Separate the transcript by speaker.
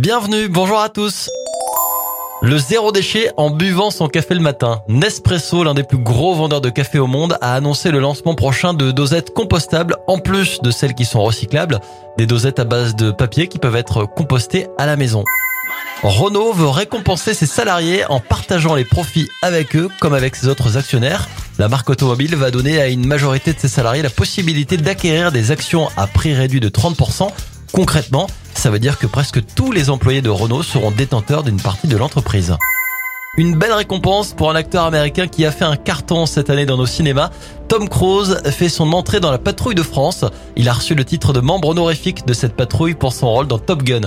Speaker 1: Bienvenue, bonjour à tous. Le zéro déchet en buvant son café le matin. Nespresso, l'un des plus gros vendeurs de café au monde, a annoncé le lancement prochain de dosettes compostables en plus de celles qui sont recyclables. Des dosettes à base de papier qui peuvent être compostées à la maison. Renault veut récompenser ses salariés en partageant les profits avec eux comme avec ses autres actionnaires. La marque automobile va donner à une majorité de ses salariés la possibilité d'acquérir des actions à prix réduit de 30% Concrètement, ça veut dire que presque tous les employés de Renault seront détenteurs d'une partie de l'entreprise. Une belle récompense pour un acteur américain qui a fait un carton cette année dans nos cinémas. Tom Cruise fait son entrée dans la patrouille de France. Il a reçu le titre de membre honorifique de cette patrouille pour son rôle dans Top Gun.